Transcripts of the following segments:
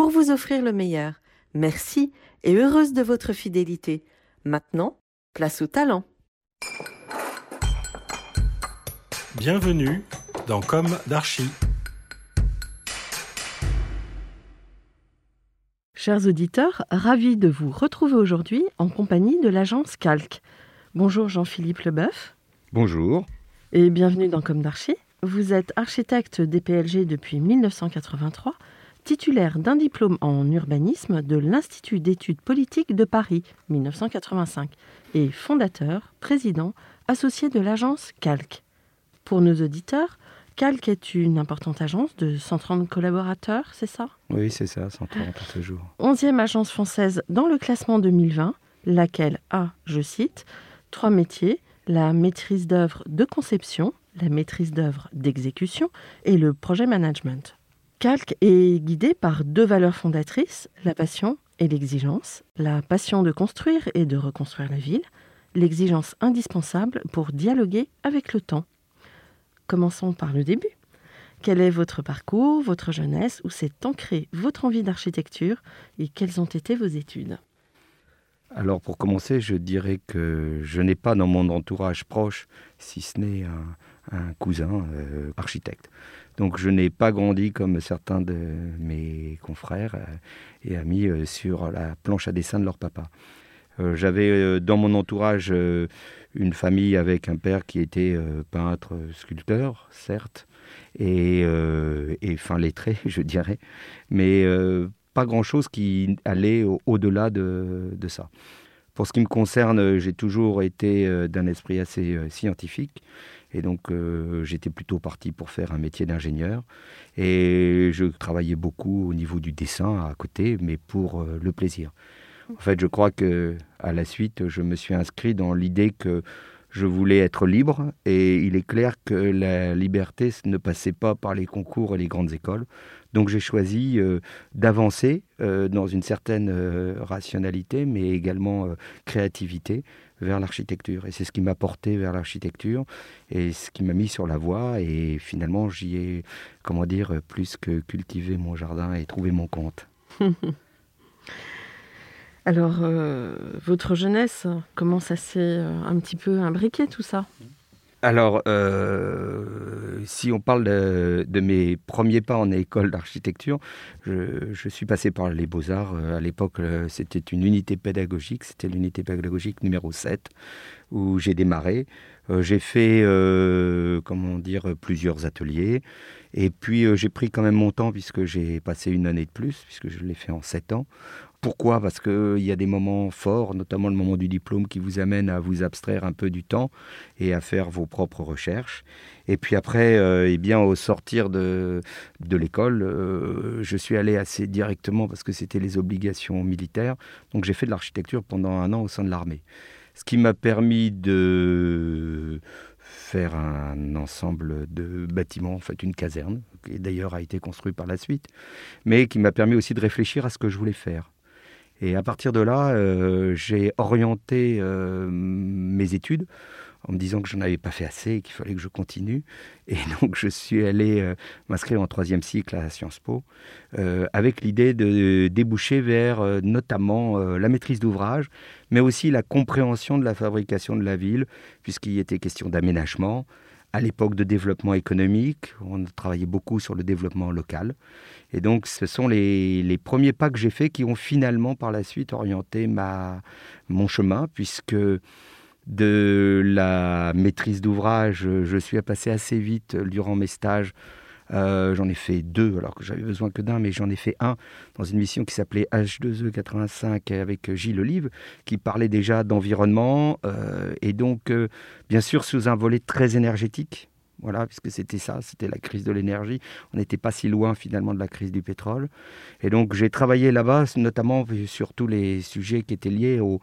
pour vous offrir le meilleur. Merci et heureuse de votre fidélité. Maintenant, place au talent. Bienvenue dans Comme d'Archie. Chers auditeurs, ravis de vous retrouver aujourd'hui en compagnie de l'agence Calque. Bonjour Jean-Philippe Leboeuf Bonjour. et bienvenue dans Comme d'Archie. Vous êtes architecte DPLG depuis 1983, titulaire d'un diplôme en urbanisme de l'Institut d'études politiques de Paris 1985 et fondateur, président, associé de l'agence Calque. Pour nos auditeurs, Calque est une importante agence de 130 collaborateurs, c'est ça? Oui, c'est ça, 130 à ce jour. 11e agence française dans le classement 2020, laquelle a, je cite, trois métiers, la maîtrise d'œuvre de conception, la maîtrise d'œuvre d'exécution et le projet management. Calque est guidé par deux valeurs fondatrices, la passion et l'exigence, la passion de construire et de reconstruire la ville, l'exigence indispensable pour dialoguer avec le temps. Commençons par le début. Quel est votre parcours, votre jeunesse, où s'est ancrée votre envie d'architecture et quelles ont été vos études? Alors pour commencer, je dirais que je n'ai pas dans mon entourage proche, si ce n'est un, cousin euh, architecte. Donc je n'ai pas grandi comme certains de mes confrères euh, et amis euh, sur la planche à dessin de leur papa. Euh, J'avais dans mon entourage une famille avec un père qui était peintre, sculpteur, certes, et, fin lettré, je dirais, mais pas grand-chose qui allait au- au-delà de, ça. Pour ce qui me concerne, j'ai toujours été d'un esprit assez scientifique, et donc euh, j'étais plutôt parti pour faire un métier d'ingénieur, et je travaillais beaucoup au niveau du dessin à côté, mais pour euh, le plaisir. En fait, je crois que à la suite, je me suis inscrit dans l'idée que je voulais être libre et il est clair que la liberté ne passait pas par les concours et les grandes écoles. Donc j'ai choisi euh, d'avancer dans une certaine rationalité, mais également créativité vers l'architecture. Et c'est ce qui m'a porté vers l'architecture et ce qui m'a mis sur la voie. Et finalement, j'y ai, comment dire, plus que cultivé mon jardin et trouvé mon compte. Alors, euh, votre jeunesse, comment ça s'est euh, un petit peu imbriqué tout ça? Alors, euh, si on parle de, mes premiers pas en école d'architecture, je, suis passé par les beaux-arts. Euh, À l'époque, euh, c'était une unité pédagogique, c'était l'unité pédagogique numéro 7, où j'ai démarré. J'ai fait, comment dire, plusieurs ateliers. Et puis, j'ai pris quand même mon temps, puisque j'ai passé une année de plus, puisque je l'ai fait en 7 ans. Pourquoi? Parce qu'il y a des moments forts, notamment le moment du diplôme, qui vous amène à vous abstraire un peu du temps et à faire vos propres recherches. Et puis après, euh, eh bien, au sortir de, de l'école, euh, je suis allé assez directement parce que c'était les obligations militaires. Donc j'ai fait de l'architecture pendant un an au sein de l'armée. Ce qui m'a permis de faire un ensemble de bâtiments, en fait une caserne, qui d'ailleurs a été construite par la suite, mais qui m'a permis aussi de réfléchir à ce que je voulais faire. Et à partir de là, euh, j'ai orienté euh, mes études en me disant que je n'en avais pas fait assez et qu'il fallait que je continue. Et donc je suis allé euh, m'inscrire en troisième cycle à Sciences Po avec l'idée de déboucher vers notamment la maîtrise d'ouvrage, mais aussi la compréhension de la fabrication de la ville, puisqu'il était question d'aménagement. À l'époque de développement économique, on travaillait beaucoup sur le développement local. Et donc, ce sont les, premiers pas que j'ai faits qui ont finalement, par la suite, orienté ma, mon chemin, puisque de la maîtrise d'ouvrage, je suis passé assez vite durant mes stages. Euh, j'en ai fait deux, alors que j'avais besoin que d'un, mais j'en ai fait un dans une mission qui s'appelait H2E 85 avec Gilles Olive, qui parlait déjà d'environnement, euh, et donc, euh, bien sûr, sous un volet très énergétique, voilà, puisque c'était ça, c'était la crise de l'énergie. On n'était pas si loin finalement de la crise du pétrole. Et donc j'ai travaillé là-bas, notamment sur tous les sujets qui étaient liés au,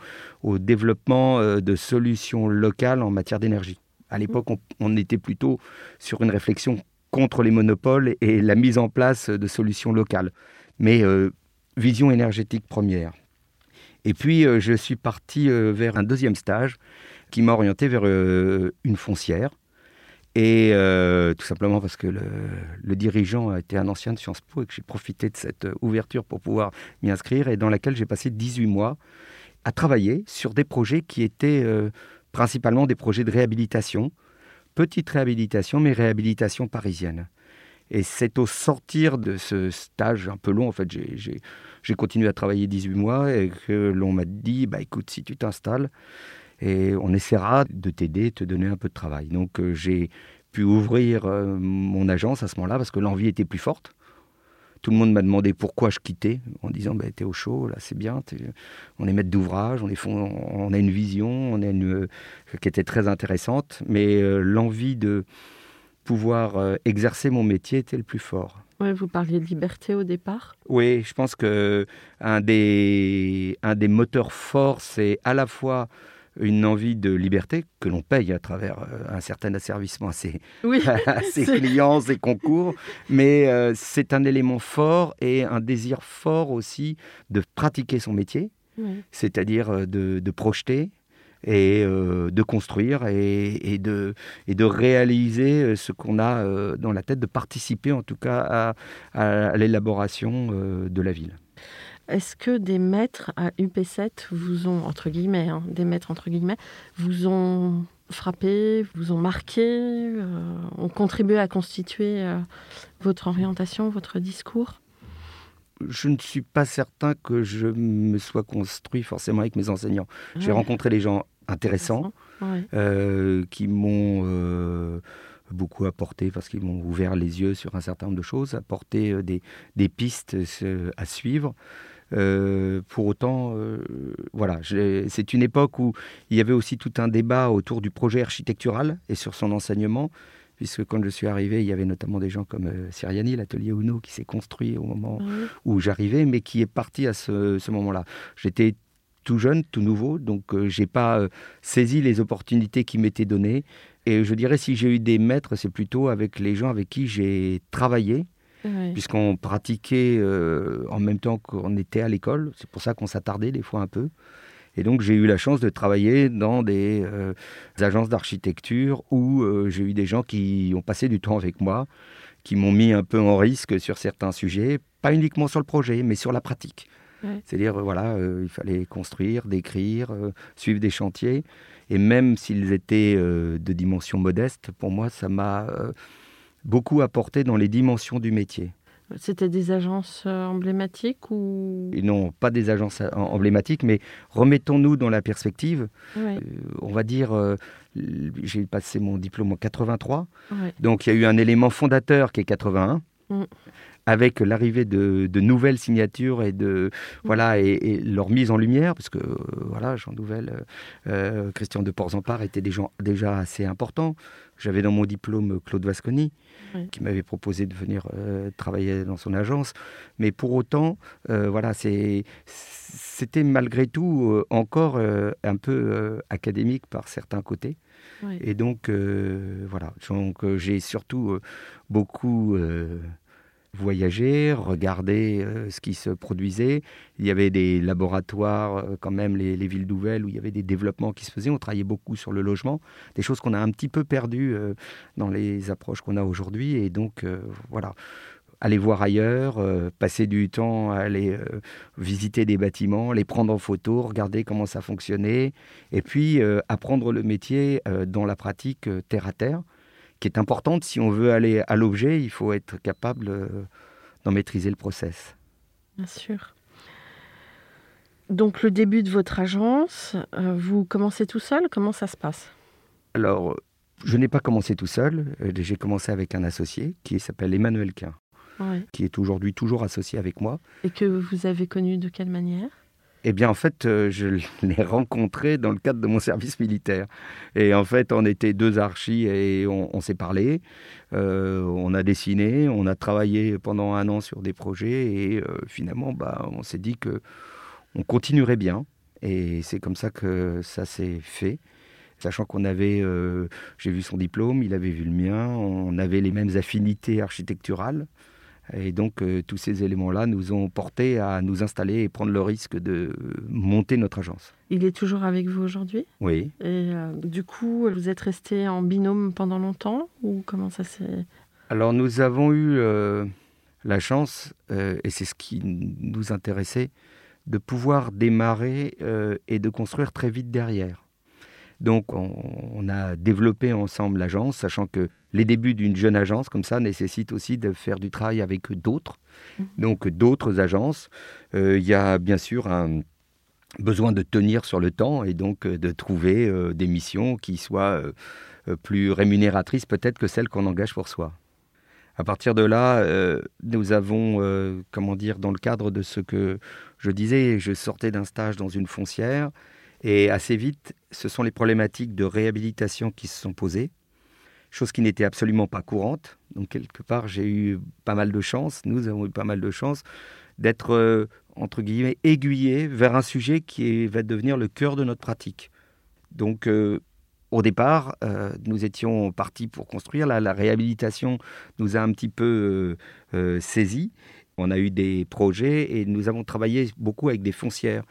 développement euh, de solutions locales en matière d'énergie. À l'époque, on, était plutôt sur une réflexion contre les monopoles et la mise en place de solutions locales. Mais euh, vision énergétique première. Et puis, euh, je suis parti vers un deuxième stage qui m'a orienté vers une foncière et euh, tout simplement parce que le, dirigeant était un ancien de Sciences Po et que j'ai profité de cette euh, ouverture pour pouvoir m'y inscrire et dans laquelle j'ai passé 18 mois à travailler sur des projets qui étaient euh, principalement des projets de réhabilitation, petite réhabilitation, mais réhabilitation parisienne. Et c'est au sortir de ce stage un peu long, en fait, j'ai continué à travailler 18 mois et que l'on m'a dit, bah écoute, si tu t'installes, et on essaiera de t'aider, te donner un peu de travail. Donc euh, j'ai pu ouvrir euh, mon agence à ce moment-là parce que l'envie était plus forte. Tout le monde m'a demandé pourquoi je quittais, en disant bah, T'es au chaud, là c'est bien, on est maître d'ouvrage, on, on a une vision on a une, euh, qui était très intéressante, mais l'envie de pouvoir exercer mon métier était le plus fort. Ouais, vous parliez de liberté au départ? Oui, je pense que un des, un des moteurs forts, c'est à la fois une envie de liberté que l'on paye à travers euh, un certain asservissement à ses, clients, ses concours, mais euh, c'est un élément fort et un désir fort aussi de pratiquer son métier, c'est-à-dire euh, de, projeter et de construire et, de, et de réaliser ce qu'on a dans la tête, de participer en tout cas à l'élaboration de la ville. Est-ce que des maîtres à UP7 vous ont, entre guillemets, hein, des maîtres entre guillemets, vous ont frappé, vous ont marqué, euh, ont contribué à constituer euh, votre orientation, votre discours? Je ne suis pas certain que je me sois construit forcément avec mes enseignants. J'ai rencontré des gens intéressants euh, qui m'ont beaucoup apporté parce qu'ils m'ont ouvert les yeux sur un certain nombre de choses, apporté des, des pistes à suivre. Euh, pour autant, euh, voilà, c'est une époque où il y avait aussi tout un débat autour du projet architectural et sur son enseignement, puisque quand je suis arrivé, il y avait notamment des gens comme euh, Siriani, l'atelier Uno, qui s'est construit au moment où j'arrivais, mais qui est parti à ce, ce moment-là. J'étais tout jeune, tout nouveau, donc j'ai pas saisi les opportunités qui m'étaient données. Et je dirais, si j'ai eu des maîtres, c'est plutôt avec les gens avec qui j'ai travaillé, puisqu'on pratiquait euh, en même temps qu'on était à l'école. C'est pour ça qu'on s'attardait des fois un peu. Et donc j'ai eu la chance de travailler dans des, euh, agences d'architecture où euh, j'ai eu des gens qui ont passé du temps avec moi, qui m'ont mis un peu en risque sur certains sujets, pas uniquement sur le projet, mais sur la pratique. C'est-à-dire, voilà, il fallait construire, décrire, suivre des chantiers. Et même s'ils étaient de dimension modeste, pour moi, ça m'a beaucoup apporté dans les dimensions du métier. C'était des agences euh, emblématiques ou? Non, pas des agences euh, emblématiques, mais remettons-nous dans la perspective. Euh, on va dire, j'ai passé mon diplôme en 83, donc il y a eu un élément fondateur qui est 81. Mm. Avec l'arrivée de, nouvelles signatures et de mm. voilà et, leur mise en lumière, parce que voilà, Jean Nouvel, Christian de Porzampar étaient des gens déjà assez importants. J'avais dans mon diplôme Claude Vasconi, qui m'avait proposé de venir euh, travailler dans son agence. Mais pour autant, euh, voilà, c'était malgré tout euh, encore un peu académique par certains côtés. Et donc, voilà, donc j'ai surtout beaucoup voyager, regarder euh, ce qui se produisait. Il y avait des laboratoires, euh, quand même, les, villes nouvelles, où il y avait des développements qui se faisaient. On travaillait beaucoup sur le logement, des choses qu'on a un petit peu perdues euh, dans les approches qu'on a aujourd'hui. Et donc, voilà, aller voir ailleurs, passer du temps à aller visiter des bâtiments, les prendre en photo, regarder comment ça fonctionnait, et puis apprendre le métier dans la pratique terre à terre qui est importante. Si on veut aller à l'objet, il faut être capable euh, d'en maîtriser le process. Bien sûr. Donc le début de votre agence, euh, vous commencez tout seul? Comment ça se passe? Alors, je n'ai pas commencé tout seul. Euh, j'ai commencé avec un associé qui s'appelle Emmanuel Quin, qui est aujourd'hui toujours associé avec moi. Et que vous avez connu de quelle manière? Eh bien, en fait, euh, je l'ai rencontré dans le cadre de mon service militaire. Et en fait, on était deux archis et on, s'est parlé. Euh, on a dessiné, on a travaillé pendant un an sur des projets et euh, finalement, bah, on s'est dit que on continuerait bien. Et c'est comme ça que ça s'est fait. Sachant qu'on avait, j'ai vu son diplôme, il avait vu le mien, on avait les mêmes affinités architecturales. Et donc, euh, tous ces éléments-là nous ont portés à nous installer et prendre le risque de monter notre agence. Il est toujours avec vous aujourd'hui? Oui. Et euh, du coup, vous êtes resté en binôme pendant longtemps Ou comment ça s'est. Alors, nous avons eu euh, la chance, et c'est ce qui nous intéressait, de pouvoir démarrer et de construire très vite derrière. Donc on, a développé ensemble l'agence, sachant que les débuts d'une jeune agence comme ça nécessitent aussi de faire du travail avec d'autres, mhm. donc d'autres agences. Euh, il y a bien sûr un besoin de tenir sur le temps et donc euh, de trouver euh, des missions qui soient plus rémunératrices peut-être que celles qu'on engage pour soi. À partir de là, nous avons, comment dire, dans le cadre de ce que je disais, je sortais d'un stage dans une foncière, et assez vite, ce sont les problématiques de réhabilitation qui se sont posées, chose qui n'était absolument pas courante. Donc quelque part, j'ai eu pas mal de chance, nous avons eu pas mal de chance d'être, euh, entre guillemets, aiguillés vers un sujet qui va devenir le cœur de notre pratique. Donc euh, au départ, euh, nous étions partis pour construire. la réhabilitation nous a un petit peu saisis. On a eu des projets et nous avons travaillé beaucoup avec des foncières.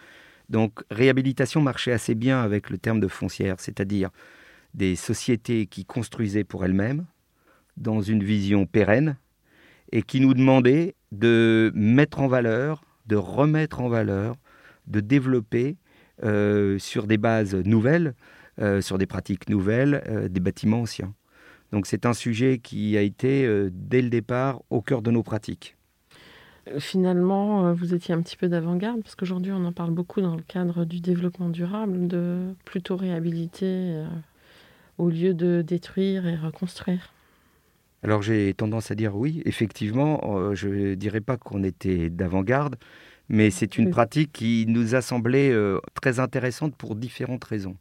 Donc réhabilitation marchait assez bien avec le terme de foncière, c'est-à-dire des sociétés qui construisaient pour elles-mêmes, dans une vision pérenne, et qui nous demandaient de mettre en valeur, de remettre en valeur, de développer euh, sur des bases nouvelles, euh, sur des pratiques nouvelles, euh, des bâtiments anciens. Donc c'est un sujet qui a été dès le départ au cœur de nos pratiques finalement, vous étiez un petit peu d'avant-garde, parce qu'aujourd'hui, on en parle beaucoup dans le cadre du développement durable, de plutôt réhabiliter au lieu de détruire et reconstruire. Alors j'ai tendance à dire oui, effectivement, euh, je ne dirais pas qu'on était d'avant-garde, mais c'est une pratique qui nous a semblé très intéressante pour différentes raisons.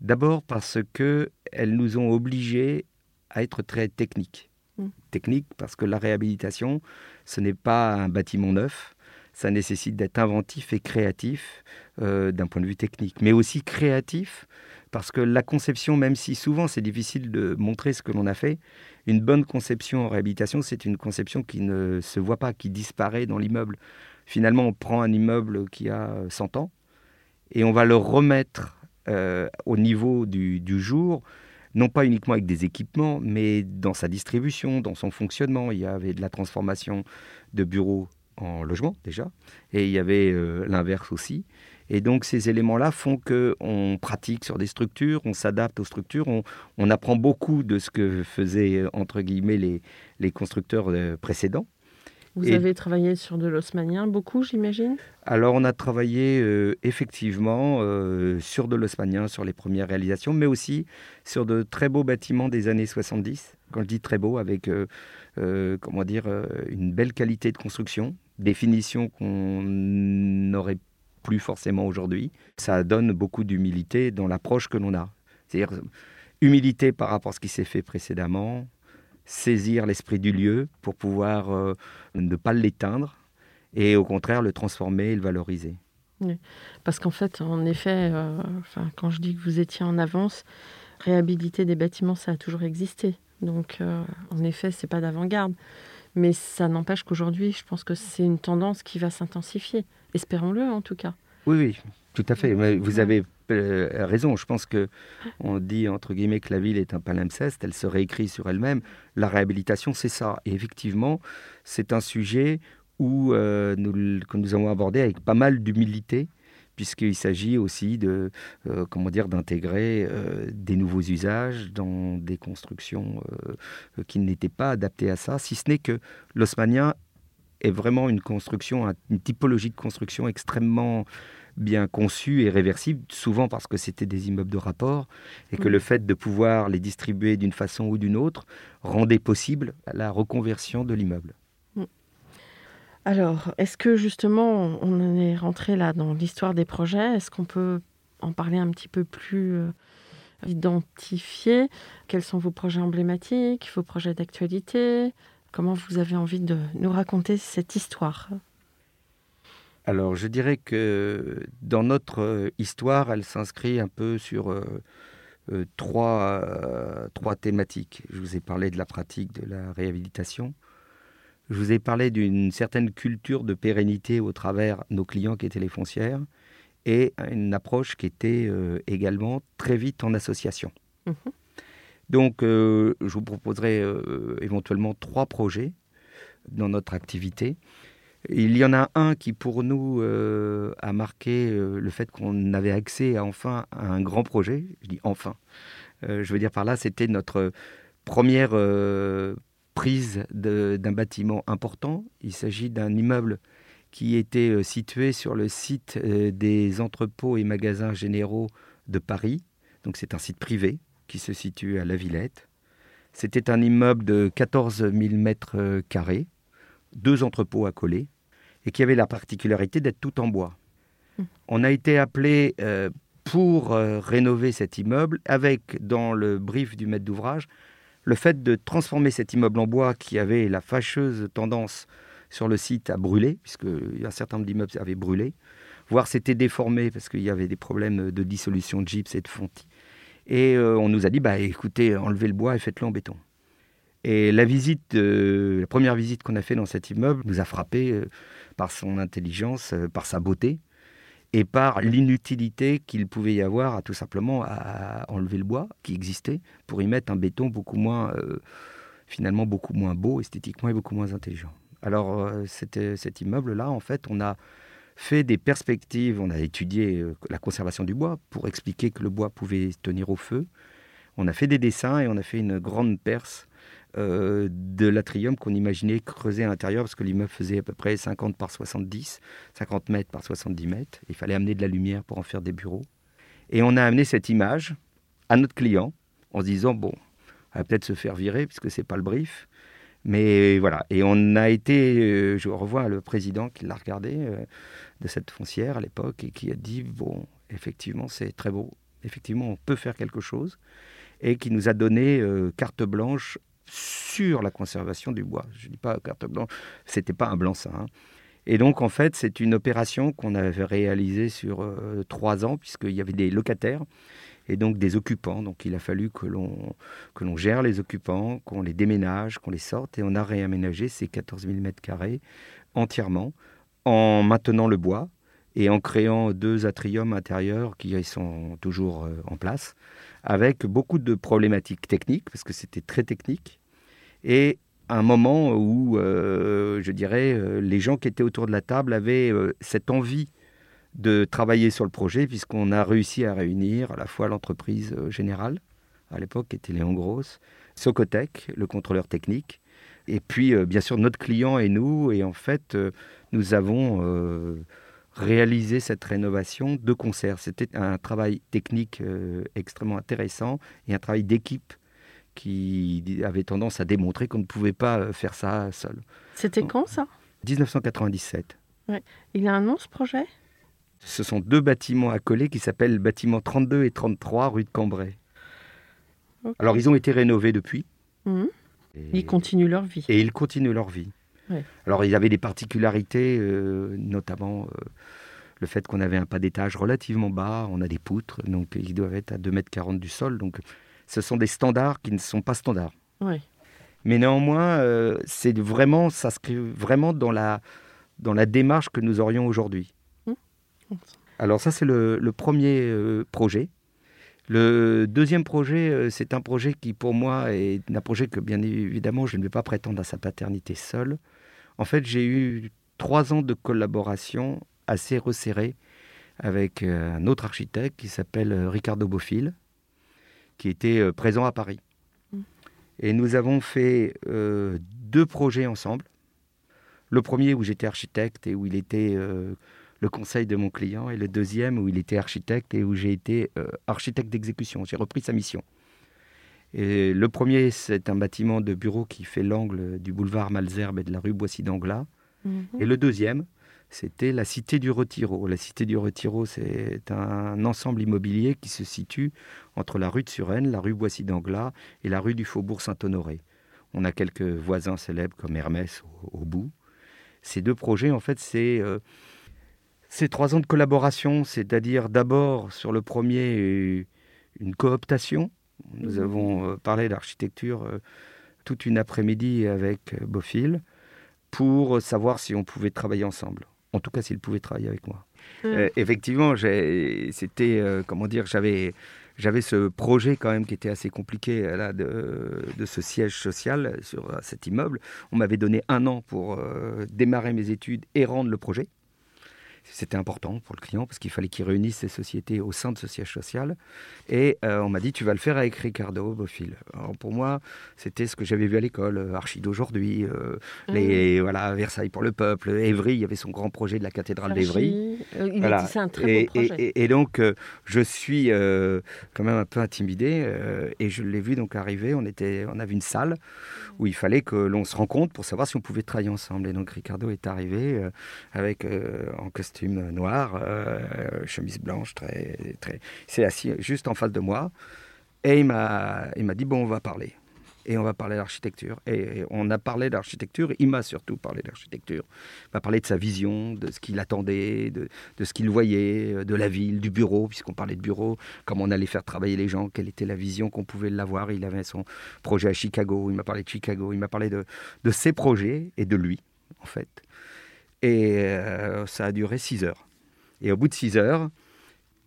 D'abord parce qu'elles nous ont obligés à être très techniques. Mm. Technique parce que la réhabilitation, ce n'est pas un bâtiment neuf. Ça nécessite d'être inventif et créatif euh, d'un point de vue technique, mais aussi créatif parce que la conception, même si souvent c'est difficile de montrer ce que l'on a fait, une bonne conception en réhabilitation, c'est une conception qui ne se voit pas, qui disparaît dans l'immeuble. Finalement, on prend un immeuble qui a 100 ans et on va le remettre euh, au niveau du, du jour non pas uniquement avec des équipements, mais dans sa distribution, dans son fonctionnement. Il y avait de la transformation de bureaux en logement déjà, et il y avait euh, l'inverse aussi. Et donc ces éléments-là font qu'on pratique sur des structures, on s'adapte aux structures, on, apprend beaucoup de ce que faisaient entre guillemets les, les constructeurs euh, précédents. Vous avez travaillé sur de l'osmanien beaucoup, j'imagine? Alors, on a travaillé euh, effectivement euh, sur de l'osmanien, sur les premières réalisations, mais aussi sur de très beaux bâtiments des années 70. Quand je dis très beau, avec euh, comment dire, une belle qualité de construction, définition qu'on n'aurait plus forcément aujourd'hui. Ça donne beaucoup d'humilité dans l'approche que l'on a. C'est-à-dire humilité par rapport à ce qui s'est fait précédemment, saisir l'esprit du lieu pour pouvoir euh, ne pas l'éteindre et au contraire le transformer et le valoriser. Parce qu'en fait, en effet, euh, quand je dis que vous étiez en avance, réhabiliter des bâtiments, ça a toujours existé. Donc, euh, en effet, c'est pas d'avant-garde. Mais ça n'empêche qu'aujourd'hui, je pense que c'est une tendance qui va s'intensifier. Espérons-le en tout cas. Oui, oui, tout à fait. Mais Vous avez euh, raison. Je pense que on dit entre guillemets que la ville est un palimpseste. Elle se réécrit sur elle-même. La réhabilitation, c'est ça. Et effectivement, c'est un sujet où euh, nous, que nous avons abordé avec pas mal d'humilité puisqu'il s'agit aussi de euh, comment dire d'intégrer euh, des nouveaux usages dans des constructions euh, qui n'étaient pas adaptées à ça, si ce n'est que l'osmanien est vraiment une construction, un- une typologie de construction extrêmement bien conçue et réversible, souvent parce que c'était des immeubles de rapport et que Oui. le fait de pouvoir les distribuer d'une façon ou d'une autre rendait possible la reconversion de l'immeuble. Alors, est-ce que justement, on en est rentré là dans l'histoire des projets? Est-ce qu'on peut en parler un petit peu plus euh, identifié Quels sont vos projets emblématiques, vos projets d'actualité? Comment vous avez envie de nous raconter cette histoire? Alors, je dirais que dans notre euh, histoire, elle s'inscrit un peu sur euh, euh, trois, euh, trois thématiques. Je vous ai parlé de la pratique de la réhabilitation. Je vous ai parlé d'une certaine culture de pérennité au travers nos clients qui étaient les foncières et une approche qui était euh, également très vite en association. Mhm. Donc, euh, je vous proposerai euh, éventuellement trois projets dans notre activité. Il y en a un qui, pour nous, euh, a marqué le fait qu'on avait accès à, enfin à un grand projet. Je dis enfin. Je veux dire par là, c'était notre première prise d'un bâtiment important. Il s'agit d'un immeuble qui était situé sur le site des entrepôts et magasins généraux de Paris. Donc c'est un site privé qui se situe à La Villette. C'était un immeuble de 14 000 mètres euh, carrés, deux entrepôts accolés, et qui avait la particularité d'être tout en bois. Mm. On a été appelé euh, pour euh, rénover cet immeuble avec, dans le brief du maître d'ouvrage, le fait de transformer cet immeuble en bois qui avait la fâcheuse tendance sur le site à brûler, puisque un certain nombre d'immeubles avaient brûlé, voire s'étaient déformés parce qu'il y avait des problèmes de dissolution de gypse et de fontis. Et euh, on nous a dit, bah, écoutez, enlevez le bois et faites-le en béton. Et la visite, la première visite qu'on a fait dans cet immeuble nous a frappé euh, par son intelligence, euh, par sa beauté et par l'inutilité qu'il pouvait y avoir à tout simplement à enlever le bois qui existait pour y mettre un béton beaucoup moins, finalement beaucoup moins beau esthétiquement et beaucoup moins intelligent. Alors cet immeuble-là, en fait, on a fait des perspectives, on a étudié euh, la conservation du bois pour expliquer que le bois pouvait tenir au feu. On a fait des dessins et on a fait une grande perce euh, de l'atrium qu'on imaginait creuser à l'intérieur parce que l'immeuble faisait à peu près 50 par 70, 50 mètres par 70 mètres. Il fallait amener de la lumière pour en faire des bureaux. Et on a amené cette image à notre client en se disant bon, on va peut-être se faire virer puisque c'est pas le brief. Mais voilà, et on a été, euh, je revois le président qui l'a regardé de cette foncière à l'époque et qui a dit bon, effectivement c'est très beau, effectivement on peut faire quelque chose, et qui nous a donné euh, carte blanche sur la conservation du bois. Je dis pas carte blanche, c'était pas un blanc-seing. hein. Et donc en fait c'est une opération qu'on avait réalisée sur euh, trois ans puisqu'il y avait des locataires et donc des occupants. Donc il a fallu que l'on gère les occupants, qu'on les déménage, qu'on les sorte, et on a réaménagé ces 14 000 mètres carrés entièrement en maintenant le bois et en créant deux atriums intérieurs qui sont toujours euh, en place, avec beaucoup de problématiques techniques, parce que c'était très technique, et un moment où, euh, je dirais, euh, les gens qui étaient autour de la table avaient cette envie de travailler sur le projet, puisqu'on a réussi à réunir à la fois l'entreprise générale, à l'époque qui était Léon Gross, Socotec, le contrôleur technique, et puis euh, bien sûr notre client et nous, et en fait euh, nous avons euh, réalisé cette rénovation de concert. C'était un travail technique euh, extrêmement intéressant et un travail d'équipe qui avait tendance à démontrer qu'on ne pouvait pas faire ça seul. C'était quand ça? 1997. Il a un nom ce projet? Ce sont deux bâtiments accolés qui s'appellent bâtiments 32 et 33 rue de Cambrai. Alors ils ont été rénovés depuis. Mhm. Et- Ils continuent leur vie. et ils continuent leur vie. Ouais. Alors, ils avaient des particularités, euh, notamment euh, le fait qu'on avait un pas d'étage relativement bas, on a des poutres, donc ils doivent être à 2,40 m du sol. Donc, ce sont des standards qui ne sont pas standards. Ouais. Mais néanmoins, euh, c'est vraiment, ça s'inscrit vraiment dans la, dans la démarche que nous aurions aujourd'hui. Mmh. Alors ça, c'est le, le premier projet. Le deuxième projet, euh, c'est un projet qui, pour moi, est un projet que, bien évidemment, je ne vais pas prétendre à sa paternité seule. En fait, j'ai eu trois ans de collaboration assez resserrée avec euh, un autre architecte qui s'appelle euh, Ricardo Bofill, qui était présent à Paris. Mm. Et nous avons fait euh, deux projets ensemble. Le premier où j'étais architecte et où il était euh, le conseil de mon client, et le deuxième où il était architecte et où j'ai été euh, architecte d'exécution. J'ai repris sa mission. Et le premier, c'est un bâtiment de bureau qui fait l'angle du boulevard Malzerbe et de la rue Boissy-d'Anglas. Mhm. Et le deuxième, c'était la Cité du Retiro. La Cité du Retiro, c'est un ensemble immobilier qui se situe entre la rue de Suresnes, la rue Boissy-d'Anglas et la rue du Faubourg Saint-Honoré. On a quelques voisins célèbres comme Hermès au, au bout. Ces deux projets, en fait, c'est euh, c'est trois ans de collaboration, c'est-à-dire d'abord sur le premier une cooptation. Nous avons euh, parlé d'architecture euh, toute une après-midi avec euh, Bofill pour savoir si on pouvait travailler ensemble. En tout cas, s'il pouvait travailler avec moi. Euh, effectivement, c'était, euh, comment dire, j'avais, j'avais ce projet quand même qui était assez compliqué là, de, de ce siège social sur cet immeuble. On m'avait donné un an pour euh, démarrer mes études et rendre le projet. C'était important pour le client parce qu'il fallait qu'il réunisse ses sociétés au sein de ce siège social. Et euh, on m'a dit, tu vas le faire avec Ricardo Bofill. Alors pour moi, c'était ce que j'avais vu à l'école, euh, Archi d'aujourd'hui, euh, les, voilà, Versailles pour le peuple, Évry, il y avait son grand projet de la cathédrale d'Évry. Archie, il Voilà. c'est un très et, beau projet. et- et- et donc, euh, je suis quand même un peu intimidé et je l'ai vu donc arriver. On, était, on avait une salle où il fallait que l'on se rencontre pour savoir si on pouvait travailler ensemble. Et donc, Ricardo est arrivé avec en costume noir, euh, chemise blanche, très, très. Il s'est assis juste en face de moi et il m'a, il m'a dit bon, on va parler. Et on va parler d'architecture. Et on a parlé d'architecture. Il m'a surtout parlé d'architecture. Il m'a parlé de sa vision, de ce qu'il attendait, de, de ce qu'il voyait, euh, de la ville, du bureau, puisqu'on parlait de bureau, comment on allait faire travailler les gens, quelle était la vision qu'on pouvait l'avoir. Il avait son projet à Chicago, il m'a parlé de Chicago, il m'a parlé de, de ses projets et de lui, en fait. Et euh, ça a duré six heures. Et au bout de six heures,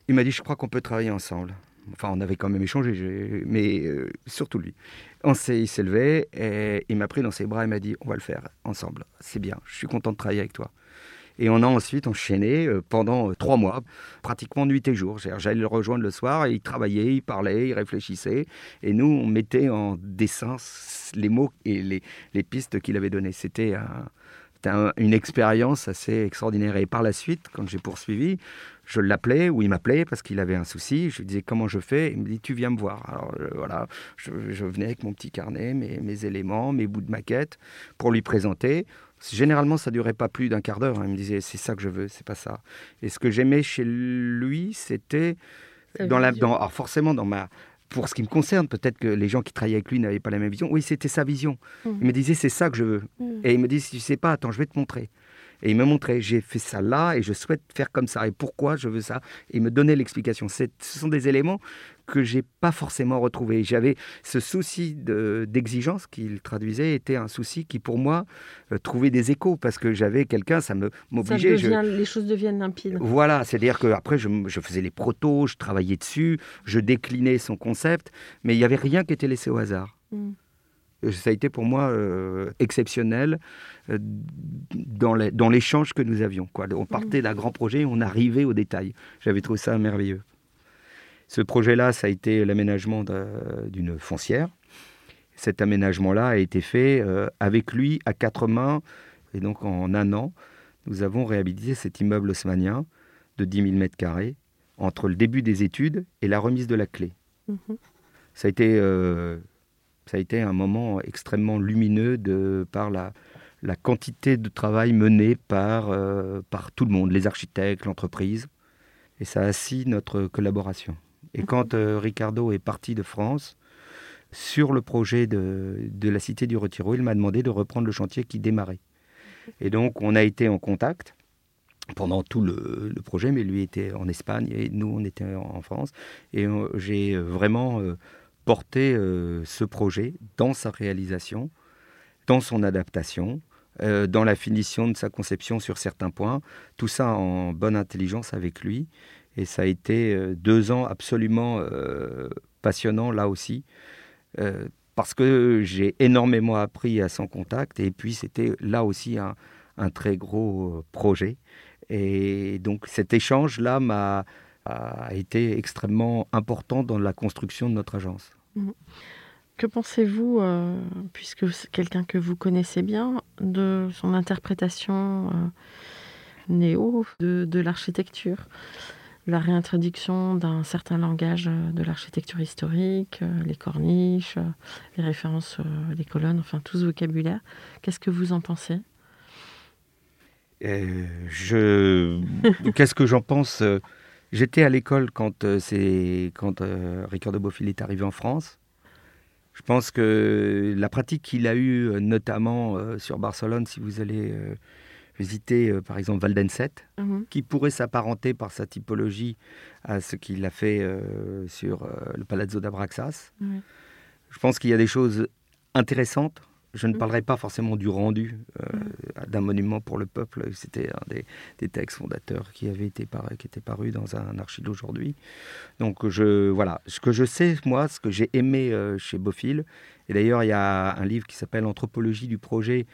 il m'a dit, je crois qu'on peut travailler ensemble. Enfin, on avait quand même échangé, mais euh, surtout lui. On il s'est levé et il m'a pris dans ses bras et m'a dit, on va le faire ensemble. C'est bien, je suis content de travailler avec toi. Et on a ensuite enchaîné euh, pendant trois mois, pratiquement nuit et jour. J'allais le rejoindre le soir et il travaillait, il parlait, il réfléchissait. Et nous, on mettait en dessin les mots et les, les pistes qu'il avait données. C'était un- c'était un- une expérience assez extraordinaire. Et par la suite, quand j'ai poursuivi, je l'appelais ou il m'appelait parce qu'il avait un souci. Je lui disais comment je fais? Il me dit tu viens me voir. Alors euh, voilà, je, je venais avec mon petit carnet, mes, mes éléments, mes bouts de maquette pour lui présenter. Généralement, ça durait pas plus d'un quart d'heure. hein. Il me disait c'est ça que je veux, c'est pas ça. Et ce que j'aimais chez lui, c'était dans la, dans, alors forcément dans ma pour ce qui me concerne, peut-être que les gens qui travaillaient avec lui n'avaient pas la même vision. Oui, c'était sa vision. Mhm. Il me disait c'est ça que je veux. Mhm. Et il me dit si tu sais pas, attends, je vais te montrer. Et il me montrait, j'ai fait ça là et je souhaite faire comme ça. Et pourquoi je veux ça? Et il me donnait l'explication. Ce sont des éléments que j'ai pas forcément retrouvés. J'avais ce souci de- d'exigence qu'il traduisait était un souci qui pour moi euh, trouvait des échos parce que j'avais quelqu'un, ça me m'obligeait. je- Les choses deviennent limpides. voilà, c'est-à-dire qu'après, je, je faisais les protos, je travaillais dessus, je déclinais son concept, mais il n'y avait rien qui était laissé au hasard. Mm. Euh, Ça a été pour moi euh, exceptionnel euh, dans l'échange que nous avions. Quoi. On partait d'un grand projet, on arrivait au détail. J'avais trouvé ça merveilleux. Ce projet-là, ça a été l'aménagement d'un- d'une foncière. Cet aménagement-là a été fait euh, avec lui à quatre mains. Et donc en un an, nous avons réhabilité cet immeuble haussmannien de 10 000 mètres carrés entre le début des études et la remise de la clé. Mhm. Ça a été, ça a été un moment extrêmement lumineux de, par la, la quantité de travail mené par, euh, par tout le monde, les architectes, l'entreprise. Et ça a assis notre collaboration. Et quand euh, Ricardo est parti de France, sur le projet de, de la Cité du Retiro, il m'a demandé de reprendre le chantier qui démarrait. Et donc, on a été en contact pendant tout le, le projet, mais lui était en Espagne et nous, on était en, France. Et euh, j'ai vraiment euh, porté euh, ce projet dans sa réalisation dans son adaptation, euh, dans la finition de sa conception sur certains points, tout ça en bonne intelligence avec lui. Et ça a été euh, deux ans absolument passionnants là aussi, parce que j'ai énormément appris à son contact, et puis c'était là aussi un, un, très gros projet. Et donc cet échange-là m'a a été extrêmement important dans la construction de notre agence. Mmh. Que pensez-vous, euh, puisque c'est quelqu'un que vous connaissez bien, de son interprétation euh, néo de, l'architecture? La réintroduction d'un certain langage euh, de l'architecture historique, les corniches, les références, les colonnes, enfin tout ce vocabulaire. Qu'est-ce que vous en pensez? Je... Qu'est-ce que j'en pense J'étais à l'école quand, c'est... quand Ricardo Bofill est arrivé en France. Je pense que la pratique qu'il a eue, euh, notamment euh, sur Barcelone, si vous allez euh, visiter par exemple Valdenset, mhm. qui pourrait s'apparenter par sa typologie à ce qu'il a fait sur le Palazzo d'Abraxas. Je pense qu'il y a des choses intéressantes je ne mm. parlerai pas forcément du rendu euh, mm. d'un monument pour le peuple. C'était un des, textes fondateurs qui avait été qui était paru dans un archive aujourd'hui. Donc je voilà, ce que je sais moi, ce que j'ai aimé euh, chez Bofill. Et d'ailleurs, il y a un livre qui s'appelle Anthropologie du projet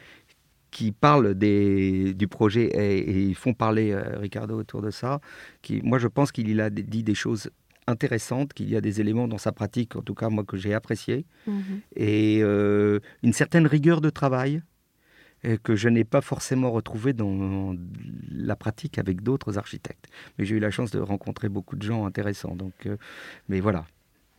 qui parle des, du projet et, ils font parler euh, Ricardo autour de ça. Qui, moi, je pense qu'il a dit des choses intéressante, qu'il y a des éléments dans sa pratique, en tout cas moi que j'ai apprécié, mhm. et euh, une certaine rigueur de travail euh, que je n'ai pas forcément retrouvé dans la pratique avec d'autres architectes. Mais j'ai eu la chance de rencontrer beaucoup de gens intéressants. Donc, euh, mais voilà.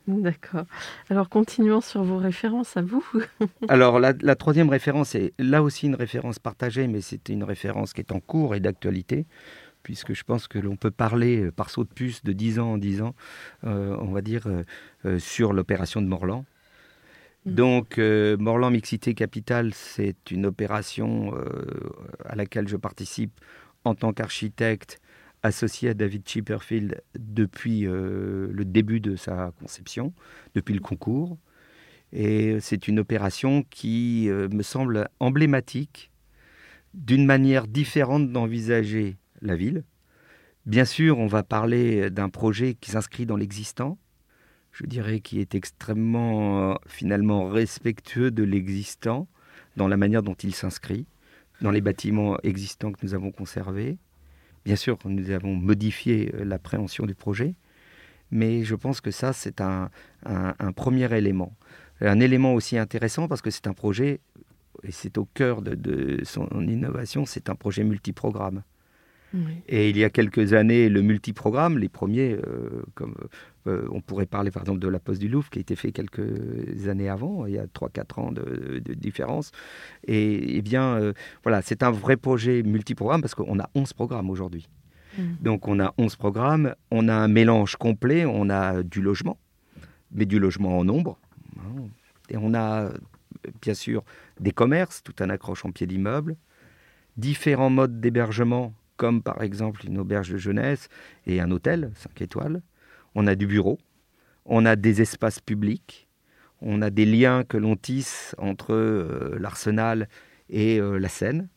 D'accord. Alors continuons sur vos références à vous. Alors la, la, troisième référence est là aussi une référence partagée, mais c'est une référence qui est en cours et d'actualité puisque je pense que l'on peut parler euh, par saut de puce de 10 ans en 10 ans, euh, on va dire, euh, sur l'opération de Morland. Mm. Donc, Morland Mixité Capital, c'est une opération à laquelle je participe en tant qu'architecte associé à David Chipperfield depuis le début de sa conception, depuis le concours. Et c'est une opération qui me semble emblématique d'une manière différente d'envisager la ville. Bien sûr, on va parler d'un projet qui s'inscrit dans l'existant, je dirais qui est extrêmement finalement respectueux de l'existant dans la manière dont il s'inscrit, dans les bâtiments existants que nous avons conservés. Bien sûr, nous avons modifié euh, l'appréhension du projet, mais je pense que ça, c'est un, premier élément. Un élément aussi intéressant parce que c'est un projet, et c'est au cœur de, de son innovation, c'est un projet multiprogramme. Et il y a quelques années, le multiprogramme, les premiers, euh, comme euh, on pourrait parler par exemple de la Poste du Louvre, qui a été fait quelques années avant, il y a 3-4 ans de, différence. Et, eh bien, euh, voilà, c'est un vrai projet multiprogramme parce qu'on a 11 programmes aujourd'hui. Mm. Donc on a 11 programmes, on a un mélange complet, on a du logement, mais du logement en nombre. Hein. Et on a bien sûr des commerces, tout un accroche en pied d'immeuble, différents modes d'hébergement comme par exemple une auberge de jeunesse et un hôtel 5 étoiles. On a du bureau, on a des espaces publics, on a des liens que l'on tisse entre euh, l'arsenal et euh, la Seine.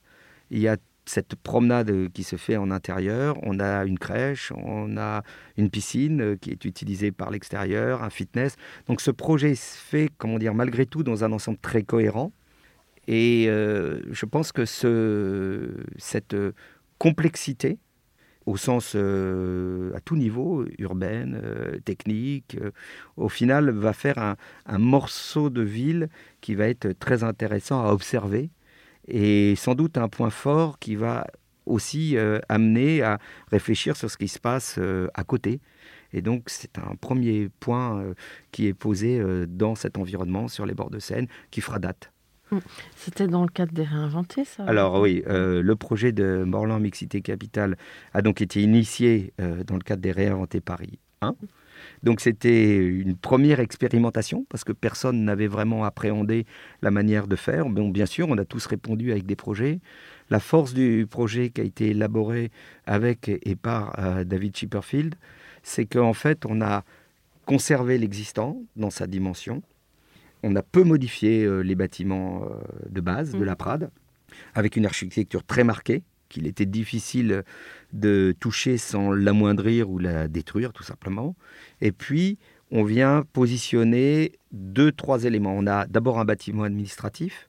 Il y a cette promenade qui se fait en intérieur, on a une crèche, on a une piscine euh, qui est utilisée par l'extérieur, un fitness. Donc ce projet se fait, comment dire, malgré tout dans un ensemble très cohérent. Et je pense que ce, cette complexité au sens euh, à tout niveau, urbaine, euh, technique, euh, au final va faire un, un, morceau de ville qui va être très intéressant à observer et sans doute un point fort qui va aussi amener à réfléchir sur ce qui se passe à côté. Et donc c'est un premier point qui est posé dans cet environnement sur les bords de Seine qui fera date. Mm. C'était dans le cadre des réinventés, ça Alors oui, euh, le projet de Morland Mixité Capital a donc été initié euh, dans le cadre des réinventés Paris 1. Donc c'était une première expérimentation parce que personne n'avait vraiment appréhendé la manière de faire. Bon, bien sûr, on a tous répondu avec des projets. La force du projet qui a été élaboré avec et par euh, David Chipperfield, c'est qu'en fait, on a conservé l'existant dans sa dimension, on a peu modifié euh, les bâtiments euh, de base de la Prade, avec une architecture très marquée, qu'il était difficile de toucher sans l'amoindrir ou la détruire, tout simplement. Et puis, on vient positionner deux, trois éléments. On a d'abord un bâtiment administratif.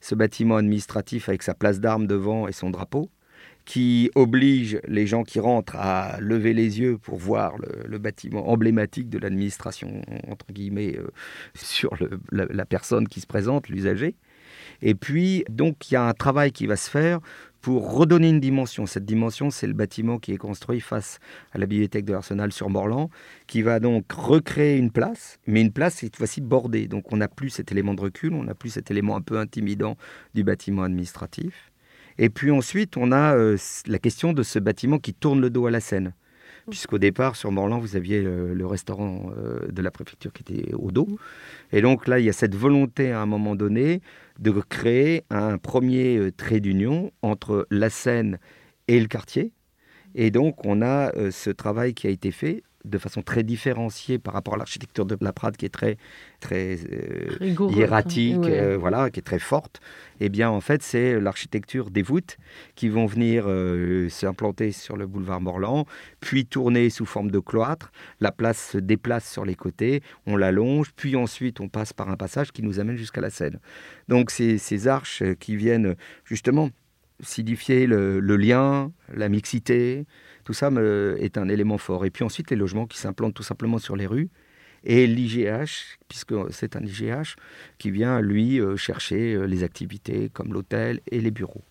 Ce bâtiment administratif avec sa place d'armes devant et son drapeau, qui oblige les gens qui rentrent à lever les yeux pour voir le, bâtiment emblématique de l'administration, entre guillemets, euh, sur la, la personne qui se présente, l'usager. Et puis, donc, il y a un travail qui va se faire pour redonner une dimension. Cette dimension, c'est le bâtiment qui est construit face à la bibliothèque de l'Arsenal sur Morlan, qui va donc recréer une place, mais une place cette fois-ci bordée. Donc on n'a plus cet élément de recul, on n'a plus cet élément un peu intimidant du bâtiment administratif. Et puis ensuite, on a euh, la question de ce bâtiment qui tourne le dos à la Seine. Puisqu'au départ, sur Morlan, vous aviez le, restaurant euh, de la préfecture qui était au dos. Et donc là, il y a cette volonté à un moment donné de créer un premier euh, trait d'union entre la Seine et le quartier. Et donc, on a ce travail qui a été fait de façon très différenciée par rapport à l'architecture de la Prade qui est très, très euh, hiératique, euh, voilà, qui est très forte. Eh bien, en fait, c'est l'architecture des voûtes qui vont venir euh, s'implanter sur le boulevard Morland, puis tourner sous forme de cloître. La place se déplace sur les côtés, on l'allonge, puis ensuite on passe par un passage qui nous amène jusqu'à la Seine. Donc, c'est ces arches qui viennent justement signifier le lien, la mixité, tout ça est un élément fort. Et puis ensuite, les logements qui s'implantent tout simplement sur les rues. Et l'IGH, puisque c'est un IGH, qui vient, lui, euh, chercher euh, les activités comme l'hôtel et les bureaux.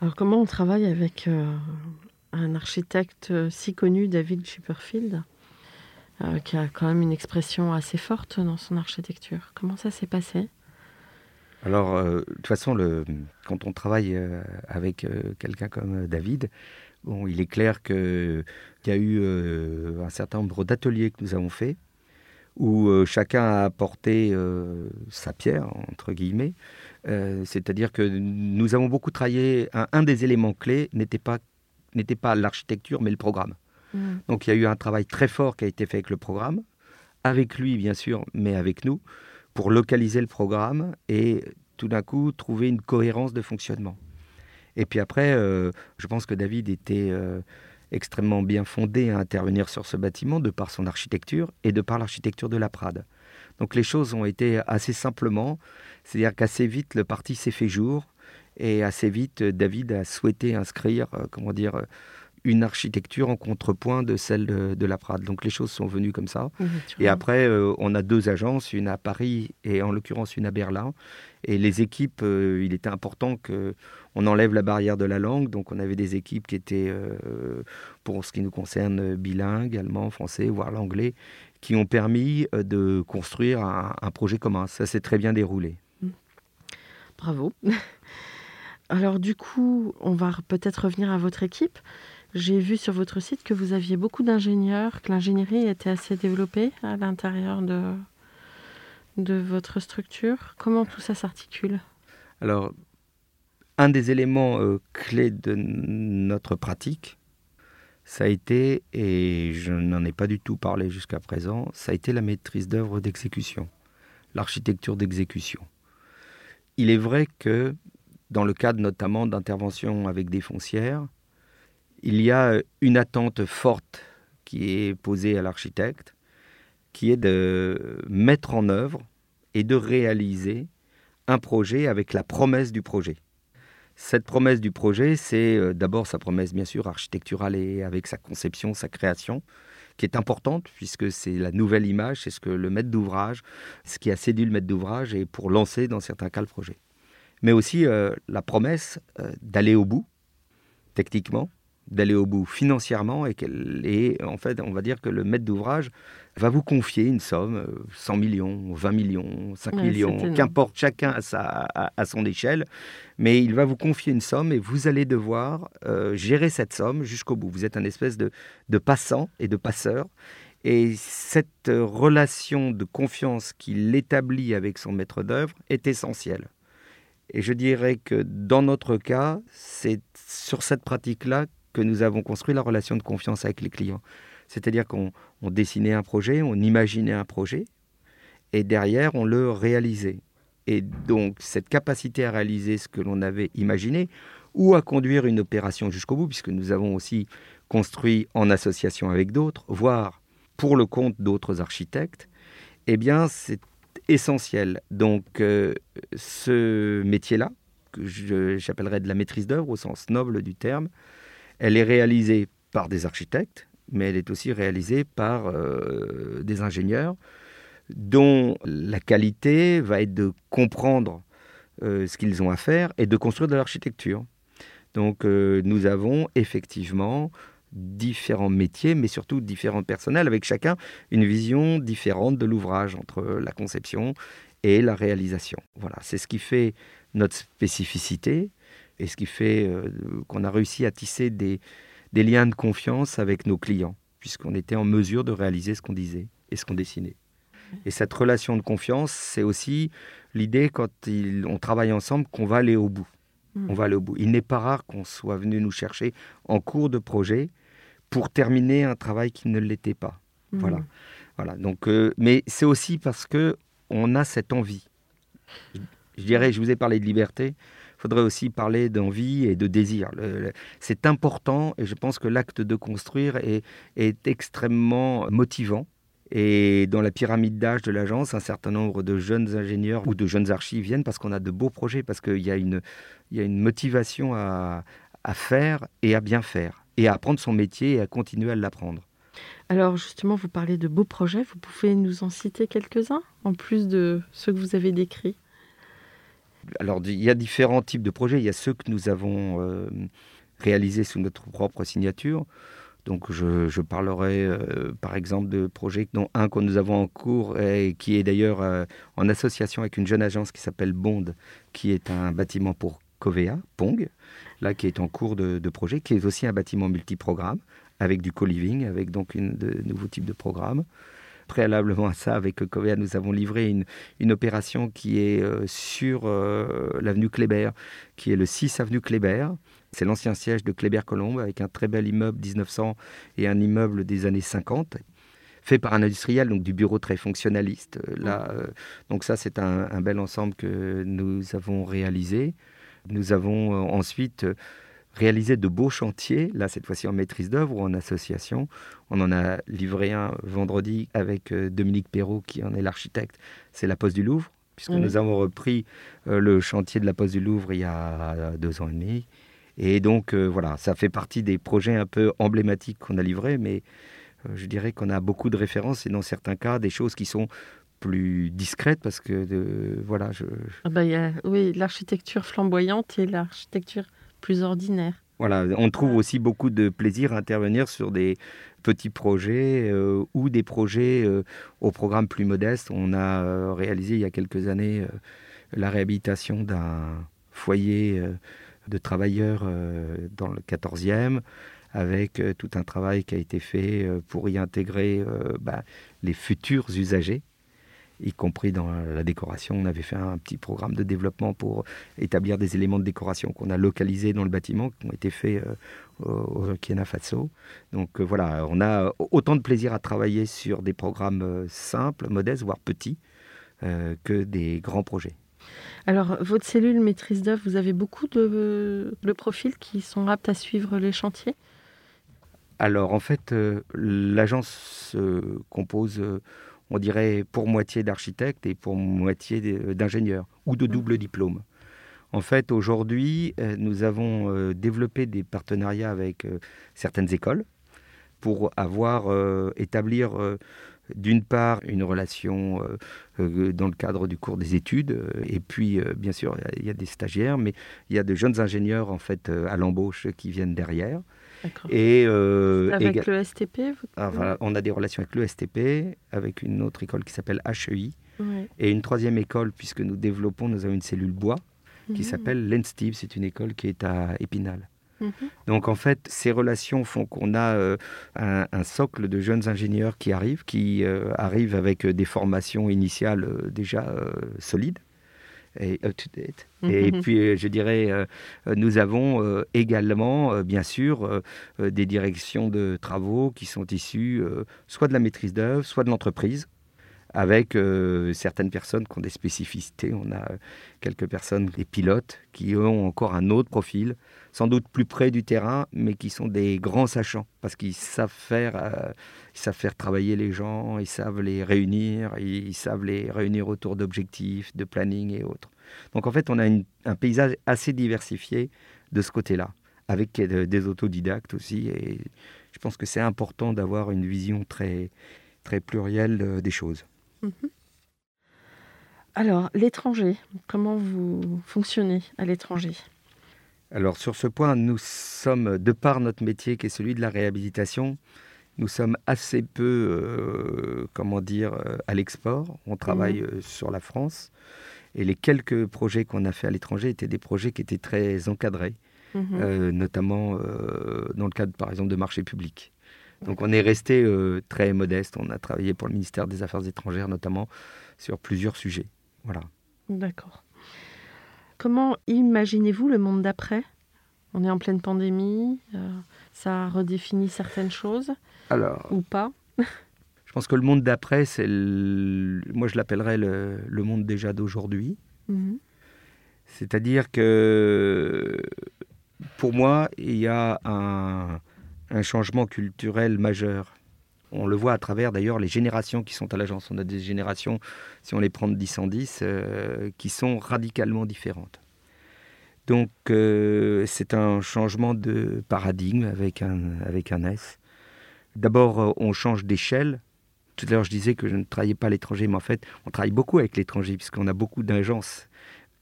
Alors comment on travaille avec euh, un architecte si connu, David Chipperfield, qui a quand même une expression assez forte dans son architecture? Comment ça s'est passé? Alors, de toute façon, le, quand on travaille avec quelqu'un comme David, Bon, il est clair qu'il y a eu euh, un certain nombre d'ateliers que nous avons faits où euh, chacun a apporté euh, sa pierre, entre guillemets. C'est-à-dire que nous avons beaucoup travaillé. Un, des éléments clés n'était pas, pas l'architecture, mais le programme. Mmh. Donc il y a eu un travail très fort qui a été fait avec le programme, avec lui bien sûr, mais avec nous, pour localiser le programme et tout d'un coup trouver une cohérence de fonctionnement. Et puis après, euh, je pense que David était euh, extrêmement bien fondé à intervenir sur ce bâtiment de par son architecture et de par l'architecture de la Prade. Donc les choses ont été assez simplement, c'est-à-dire qu'assez vite le parti s'est fait jour et assez vite David a souhaité inscrire, euh, comment dire, une architecture en contrepoint de celle de, la Prade. Donc les choses sont venues comme ça. et après, on a deux agences, une à Paris et en l'occurrence une à Berlin. Et les équipes, il était important que on enlève la barrière de la langue. Donc on avait des équipes qui étaient, euh, pour ce qui nous concerne, bilingues, allemand, français, voire l'anglais, qui ont permis euh, de construire un, projet commun. Ça s'est très bien déroulé. Mmh. Bravo. Alors du coup, on va peut-être revenir à votre équipe. J'ai vu sur votre site que vous aviez beaucoup d'ingénieurs, que l'ingénierie était assez développée à l'intérieur de, de votre structure. Comment tout ça s'articule? Alors, un des éléments euh, clés de notre pratique, ça a été, et je n'en ai pas du tout parlé jusqu'à présent, ça a été la maîtrise d'œuvre d'exécution, l'architecture d'exécution. Il est vrai que dans le cadre notamment d'interventions avec des foncières, il y a une attente forte qui est posée à l'architecte, qui est de mettre en œuvre et de réaliser un projet avec la promesse du projet. Cette promesse du projet, c'est euh, d'abord sa promesse bien sûr architecturale et avec sa conception, sa création, qui est importante puisque c'est la nouvelle image, c'est ce que le maître d'ouvrage, ce qui a séduit le maître d'ouvrage et pour lancer dans certains cas le projet. Mais aussi euh, la promesse euh, d'aller au bout, techniquement, d'aller au bout financièrement et, et en fait, on va dire que le maître d'ouvrage va vous confier une somme, 100 millions, 20 millions, 5 millions, qu'importe chacun à, sa, à, son échelle, mais il va vous confier une somme et vous allez devoir euh, gérer cette somme jusqu'au bout. Vous êtes un espèce de, de passant et de passeur. Et cette relation de confiance qu'il établit avec son maître d'œuvre est essentielle. Et je dirais que dans notre cas, c'est sur cette pratique-là que nous avons construit la relation de confiance avec les clients. C'est-à-dire qu'on dessinait un projet, on imaginait un projet, et derrière, on le réalisait. Et donc, cette capacité à réaliser ce que l'on avait imaginé, ou à conduire une opération jusqu'au bout, puisque nous avons aussi construit en association avec d'autres, voire pour le compte d'autres architectes, eh bien, c'est essentiel. Donc, euh, ce métier-là, que j'appellerais de la maîtrise d'œuvre au sens noble du terme, elle est réalisée par des architectes, mais elle est aussi réalisée par euh, des ingénieurs dont la qualité va être de comprendre euh, ce qu'ils ont à faire et de construire de l'architecture. Donc nous avons effectivement différents métiers, mais surtout différents personnels, avec chacun une vision différente de l'ouvrage entre la conception et la réalisation. Voilà, c'est ce qui fait notre spécificité et ce qui fait euh, qu'on a réussi à tisser des, des liens de confiance avec nos clients, puisqu'on était en mesure de réaliser ce qu'on disait et ce qu'on dessinait. Et cette relation de confiance, c'est aussi l'idée, quand on travaille ensemble, qu'on va aller au bout. Mmh. On va aller au bout. Il n'est pas rare qu'on soit venu nous chercher en cours de projet pour terminer un travail qui ne l'était pas. Mmh. Voilà. Voilà. Donc, euh, mais c'est aussi parce que on a cette envie. Je, dirais, je vous ai parlé de liberté. Faudrait aussi parler d'envie et de désir. c'est important et je pense que l'acte de construire est, extrêmement motivant. Et dans la pyramide d'âge de l'agence, un certain nombre de jeunes ingénieurs ou de jeunes archis viennent parce qu'on a de beaux projets, parce qu'il y, a une, motivation à faire et à bien faire et à apprendre son métier et à continuer à l'apprendre. Alors justement, vous parlez de beaux projets, vous pouvez nous en citer quelques-uns, en plus de ceux que vous avez décrits? Alors il y a différents types de projets, il y a ceux que nous avons euh, réalisés sous notre propre signature. Donc je, parlerai euh, par exemple de projets dont un que nous avons en cours et qui est d'ailleurs euh, en association avec une jeune agence qui s'appelle Bond, qui est un bâtiment pour Covea, Pong, là qui est en cours de, projet, qui est aussi un bâtiment multiprogramme avec du co-living, avec donc une, de nouveaux types de programmes. Préalablement à ça, avec Covea, nous avons livré une, une opération qui est euh, sur euh, l'avenue Kléber, qui est le 6 avenue Kléber. C'est l'ancien siège de Kléber-Colombe, avec un très bel immeuble 1900 et un immeuble des années 50 fait par un industriel, donc du bureau très fonctionnaliste. Euh, là, donc ça, c'est un, un, bel ensemble que nous avons réalisé. Nous avons ensuite réalisé de beaux chantiers, là cette fois-ci en maîtrise d'œuvre ou en association. On en a livré un vendredi avec euh, Dominique Perrault qui en est l'architecte. C'est la Poste du Louvre, puisque nous avons repris le chantier de la Poste du Louvre il y a deux ans et demi. Et donc voilà, ça fait partie des projets un peu emblématiques qu'on a livrés, mais je dirais qu'on a beaucoup de références et dans certains cas des choses qui sont plus discrète parce que de, voilà je, ah bah, y a, oui l'architecture flamboyante et l'architecture plus ordinaire. Voilà on trouve aussi beaucoup de plaisir à intervenir sur des petits projets euh, ou des projets euh, au programme plus modeste. On a euh, réalisé il y a quelques années la réhabilitation d'un foyer de travailleurs dans le 14e avec tout un travail qui a été fait pour y intégrer bah, les futurs usagers y compris dans la décoration. On avait fait un petit programme de développement pour établir des éléments de décoration qu'on a localisés dans le bâtiment, qui ont été faits euh, au Burkina Faso. Donc euh, voilà, on a autant de plaisir à travailler sur des programmes euh, simples, modestes, voire petits, que des grands projets. Alors, votre cellule maîtrise d'œuvre, vous avez beaucoup de, de, profils qui sont aptes à suivre les chantiers? Alors, en fait, l'agence se compose on dirait pour moitié d'architectes et pour moitié d'ingénieurs ou de double diplôme. En fait, aujourd'hui, euh, nous avons euh, développé des partenariats avec euh, certaines écoles pour avoir établir d'une part une relation dans le cadre du cours des études et puis bien sûr il y a des stagiaires mais il y a de jeunes ingénieurs en fait à l'embauche qui viennent derrière et, euh, avec le STP ah, On a des relations avec le STP, avec une autre école qui s'appelle HEI, et une troisième école, puisque nous développons, nous avons une cellule bois, qui mhm. s'appelle l'ENSTIB, c'est une école qui est à Épinal. Mhm. Donc en fait, ces relations font qu'on a euh, un, socle de jeunes ingénieurs qui arrivent, qui euh, arrivent avec des formations initiales déjà solides et up-to-date. Et puis, euh, je dirais, euh, nous avons euh, également, bien sûr, des directions de travaux qui sont issues soit de la maîtrise d'œuvre, soit de l'entreprise, avec euh, certaines personnes qui ont des spécificités. On a quelques personnes, des pilotes, qui ont encore un autre profil, sans doute plus près du terrain, mais qui sont des grands sachants, parce qu'ils savent faire, euh, savent faire travailler les gens, ils savent les réunir, ils, savent les réunir autour d'objectifs, de planning et autres. Donc en fait, on a un paysage assez diversifié de ce côté-là, avec des autodidactes aussi, et je pense que c'est important d'avoir une vision très, très plurielle euh, des choses. Mhm. Alors, l'étranger, comment vous fonctionnez à l'étranger? Alors, sur ce point, nous sommes, de par notre métier qui est celui de la réhabilitation, nous sommes assez peu, euh, comment dire, euh, à l'export. On travaille mhm. euh, sur la France. Et les quelques projets qu'on a fait à l'étranger étaient des projets qui étaient très encadrés, mhm. notamment dans le cadre, par exemple, de marchés publics. Donc on est resté euh, très modeste. On a travaillé pour le ministère des Affaires étrangères notamment sur plusieurs sujets. Voilà. D'accord. Comment imaginez-vous le monde d'après? On est en pleine pandémie. Euh, ça redéfinit certaines choses Alors, ou pas? Je pense que le monde d'après, c'est moi je l'appellerais le, monde déjà d'aujourd'hui. Mhm. C'est-à-dire que pour moi, il y a un, un changement culturel majeur. On le voit à travers d'ailleurs les générations qui sont à l'agence. On a des générations, si on les prend de 10 en 10, euh, qui sont radicalement différentes. Donc euh, c'est un changement de paradigme avec un, avec un S. D'abord, euh, on change d'échelle. Tout à l'heure, je disais que je ne travaillais pas à l'étranger, mais en fait, on travaille beaucoup avec l'étranger, puisqu'on a beaucoup d'agences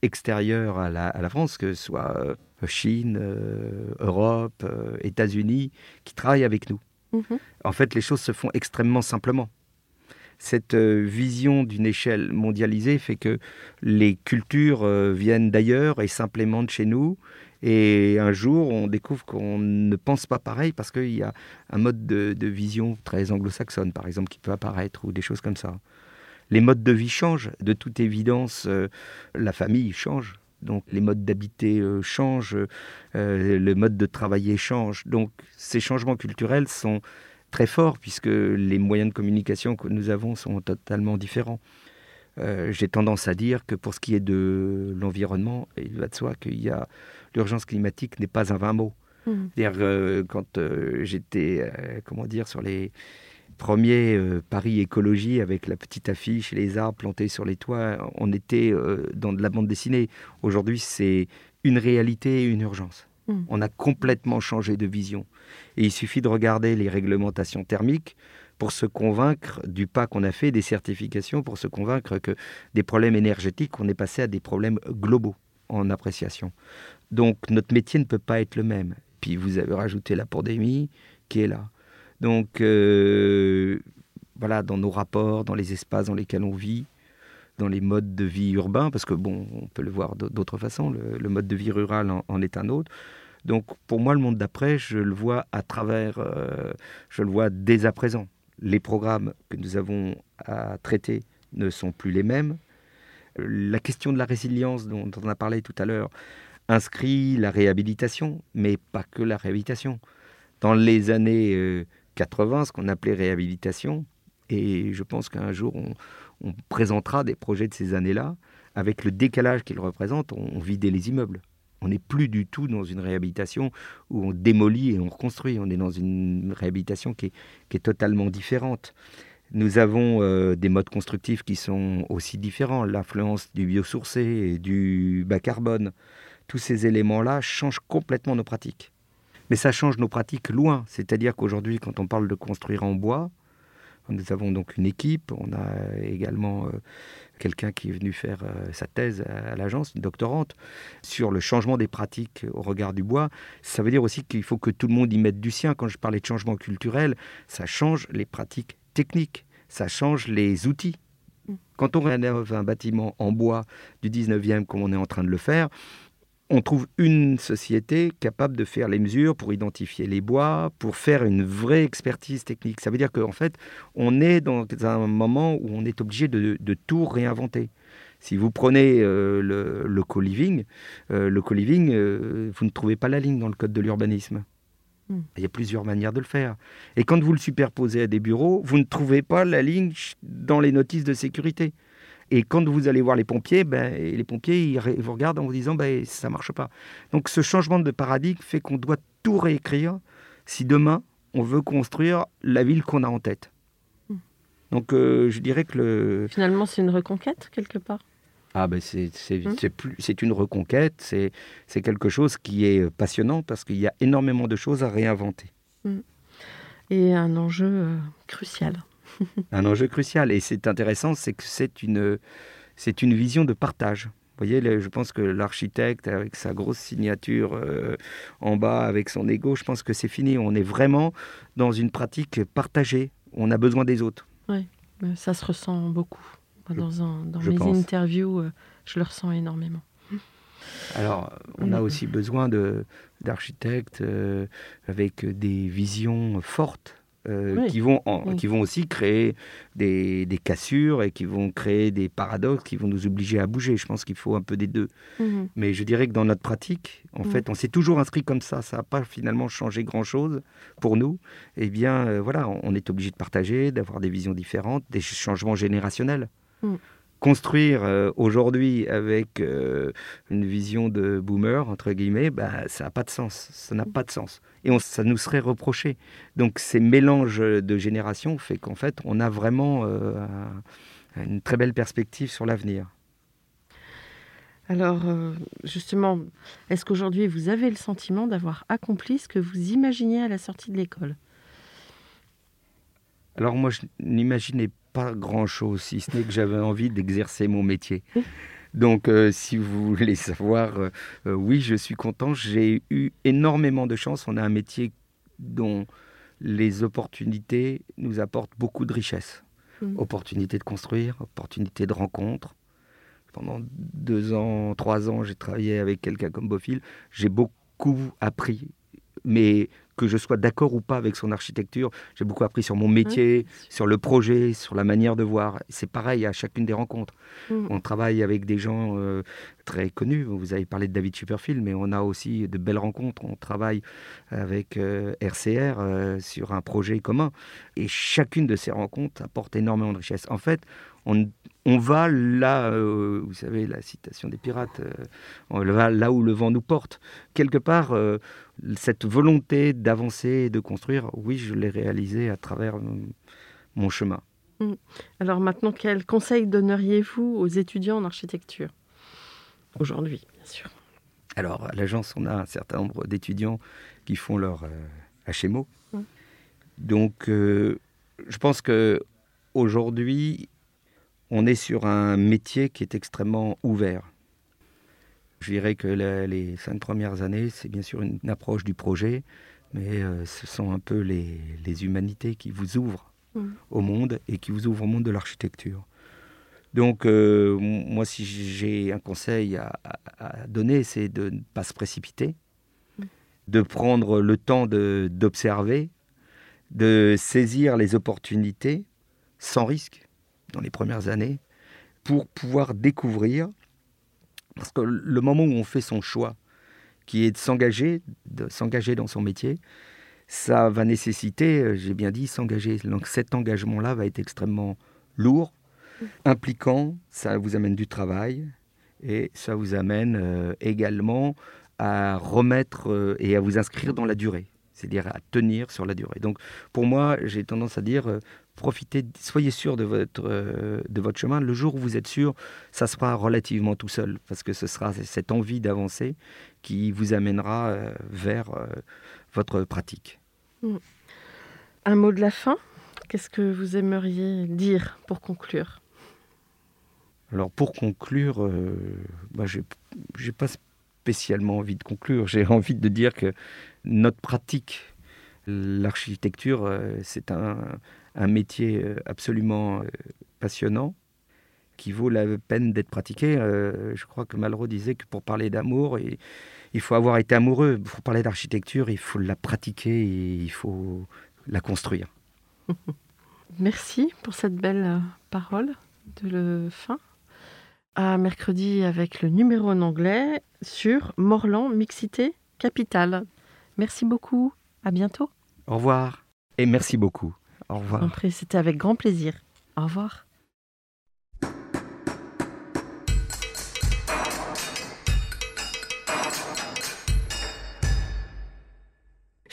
extérieures à la, à la, France, que ce soit Chine, euh, Europe, euh, États-Unis, qui travaillent avec nous. Mhm. En fait, les choses se font extrêmement simplement. Cette euh, vision d'une échelle mondialisée fait que les cultures viennent d'ailleurs et simplement de chez nous. Et un jour, on découvre qu'on ne pense pas pareil parce qu'il y a un mode de, de vision très anglo-saxonne, par exemple, qui peut apparaître, ou des choses comme ça. Les modes de vie changent. De toute évidence, la famille change. Donc les modes d'habiter euh, changent, euh, le mode de travailler change. Donc ces changements culturels sont très forts puisque les moyens de communication que nous avons sont totalement différents. Euh, j'ai tendance à dire que pour ce qui est de l'environnement, il va de soi qu'il y a l'urgence climatique n'est pas un vain mot. Mmh. C'est-à-dire quand j'étais, comment dire, sur les premier euh, Paris écologie avec la petite affiche et les arbres plantés sur les toits, on était euh, dans de la bande dessinée. Aujourd'hui, c'est une réalité et une urgence. Hmm. On a complètement changé de vision. Et il suffit de regarder les réglementations thermiques pour se convaincre du pas qu'on a fait, des certifications, pour se convaincre que des problèmes énergétiques, on est passé à des problèmes globaux en appréciation. Donc notre métier ne peut pas être le même. Puis vous avez rajouté la pandémie qui est là. Donc, euh, voilà, dans nos rapports, dans les espaces dans lesquels on vit, dans les modes de vie urbains, parce que bon, on peut le voir d'autres façons, le, mode de vie rural en, est un autre. Donc, pour moi, le monde d'après, je le vois à travers, euh, je le vois dès à présent. Les programmes que nous avons à traiter ne sont plus les mêmes. La question de la résilience dont, on a parlé tout à l'heure inscrit la réhabilitation, mais pas que la réhabilitation. Dans les années euh, 80, ce qu'on appelait réhabilitation. Et je pense qu'un jour, on, présentera des projets de ces années-là. Avec le décalage qu'ils représentent, on, vidait les immeubles. On n'est plus du tout dans une réhabilitation où on démolit et on reconstruit. On est dans une réhabilitation qui est, totalement différente. Nous avons euh, des modes constructifs qui sont aussi différents. L'influence du biosourcé et du bas carbone. Tous ces éléments-là changent complètement nos pratiques. Mais ça change nos pratiques loin. C'est-à-dire qu'aujourd'hui, quand on parle de construire en bois, nous avons donc une équipe. On a également euh, quelqu'un qui est venu faire euh, sa thèse à, l'agence, une doctorante, sur le changement des pratiques au regard du bois. Ça veut dire aussi qu'il faut que tout le monde y mette du sien. Quand je parlais de changement culturel, ça change les pratiques techniques, ça change les outils. Mm. Quand on rénove un bâtiment en bois du 19e, comme on est en train de le faire, on trouve une société capable de faire les mesures pour identifier les bois, pour faire une vraie expertise technique. Ça veut dire qu'en fait, on est dans un moment où on est obligé de, tout réinventer. Si vous prenez euh, le, co-living, euh, le co-living, euh, vous ne trouvez pas la ligne dans le code de l'urbanisme. Hmm. Il y a plusieurs manières de le faire. Et quand vous le superposez à des bureaux, vous ne trouvez pas la ligne dans les notices de sécurité. Et quand vous allez voir les pompiers, ben, les pompiers ils vous regardent en vous disant ben, ça ne marche pas. Donc ce changement de paradigme fait qu'on doit tout réécrire si demain on veut construire la ville qu'on a en tête. Hmm. Donc euh, je dirais que le, Finalement, c'est une reconquête quelque part? ah ben c'est Hmm. c'est une reconquête, c'est quelque chose qui est passionnant parce qu'il y a énormément de choses à réinventer. Et un enjeu euh, crucial. Un enjeu crucial et c'est intéressant, c'est que c'est une c'est une vision de partage. Vous voyez, je pense que l'architecte avec sa grosse signature euh, en bas avec son ego, je pense que c'est fini. On est vraiment dans une pratique partagée. On a besoin des autres. Euh, Ça se ressent beaucoup. Je- Dans, un- dans mes pense. interviews, euh, je le ressens énormément. Alors, on a aussi besoin de d'architectes euh, avec des visions fortes. Euh, Oui. qui, vont en- Oui. qui vont aussi créer des, des cassures et qui vont créer des paradoxes qui vont nous obliger à bouger. Je pense qu'il faut un peu des deux. Mhm. Mais je dirais que dans notre pratique, en Mm. fait, on s'est toujours inscrit comme ça. Ça n'a pas finalement changé grand-chose pour nous. Eh bien, euh, voilà, on- on est obligé de partager, d'avoir des visions différentes, des changements générationnels. Mm. Construire euh, aujourd'hui avec euh, une vision de boomer, entre guillemets, bah, ça n'a pas de sens. Ça n'a pas de sens. Et on- ça nous serait reproché. Donc ces mélanges de générations fait qu'en fait, on a vraiment euh, un- une très belle perspective sur l'avenir. Alors, euh, justement, est-ce qu'aujourd'hui, vous avez le sentiment d'avoir accompli ce que vous imaginiez à la sortie de l'école? Alors moi, je n'imaginais pas grand-chose, si ce n'est que j'avais envie d'exercer mon métier. Donc, euh, si vous voulez savoir, euh, euh, oui, je suis content. J'ai eu énormément de chance. On a un métier dont les opportunités nous apportent beaucoup de richesse. Mhm. Opportunités de construire, opportunités de rencontres. Pendant deux ans, trois ans, j'ai travaillé avec quelqu'un comme Beaufil. J'ai beaucoup appris, mais que je sois d'accord ou pas avec son architecture, j'ai beaucoup appris sur mon métier, sur le projet, sur la manière de voir. C'est pareil à chacune des rencontres. Mhm. On travaille avec des gens euh, très connus. Vous avez parlé de David Chipperfield, mais on a aussi de belles rencontres. On travaille avec euh, RCR euh, sur un projet commun. Et chacune de ces rencontres apporte énormément de richesse. En fait, on, on va là, euh, vous savez, la citation des pirates, euh, on va là où le vent nous porte. Quelque part, euh, cette volonté d'avancer et de construire, oui, je l'ai réalisée à travers mon chemin. Alors maintenant, quel conseil donneriez-vous aux étudiants en architecture? Aujourd'hui, bien sûr. Alors, à l'agence, on a un certain nombre d'étudiants qui font leur HMO. Mm. Donc, je pense que aujourd'hui, on est sur un métier qui est extrêmement ouvert. Je dirais que la- les cinq premières années, c'est bien sûr une, approche du projet, mais euh, ce sont un peu les, les humanités qui vous ouvrent Mm. au monde et qui vous ouvrent au monde de l'architecture. Donc, euh, moi, si j'ai un conseil à, donner, c'est de ne pas se précipiter, de prendre le temps de- d'observer, de saisir les opportunités sans risque dans les premières années pour pouvoir découvrir. Parce que le moment où on fait son choix, qui est de s'engager, de s'engager dans son métier, ça va nécessiter, euh, j'ai bien dit, s'engager. Donc cet engagement-là va être extrêmement lourd, impliquant, ça vous amène du travail et ça vous amène euh, également à remettre euh, et à vous inscrire dans la durée, c'est-à-dire à tenir sur la durée. Donc pour moi, j'ai tendance à dire, euh, profitez, soyez sûr de votre, euh, de votre chemin. Le jour où vous êtes sûr, ça sera relativement tout seul, parce que ce sera cette envie d'avancer qui vous amènera euh, vers euh, votre pratique. Un mot de la fin? Qu'est-ce que vous aimeriez dire pour conclure? Alors pour conclure, bah, j'ai j'ai pas spécialement envie de conclure. J'ai envie de dire que notre pratique, l'architecture, c'est un, un métier euh, absolument euh, passionnant qui vaut la peine d'être pratiqué. Euh, je crois que Malraux disait que pour parler d'amour, il, faut avoir été amoureux. Pour parler d'architecture, il faut la pratiquer et il faut la construire. Merci pour cette belle parole de le fin. À mercredi avec le numéro en anglais sur Morland Mixité Capitale. Merci beaucoup. À bientôt. Au revoir. Et merci beaucoup. Au revoir. C'était avec grand plaisir. Au revoir.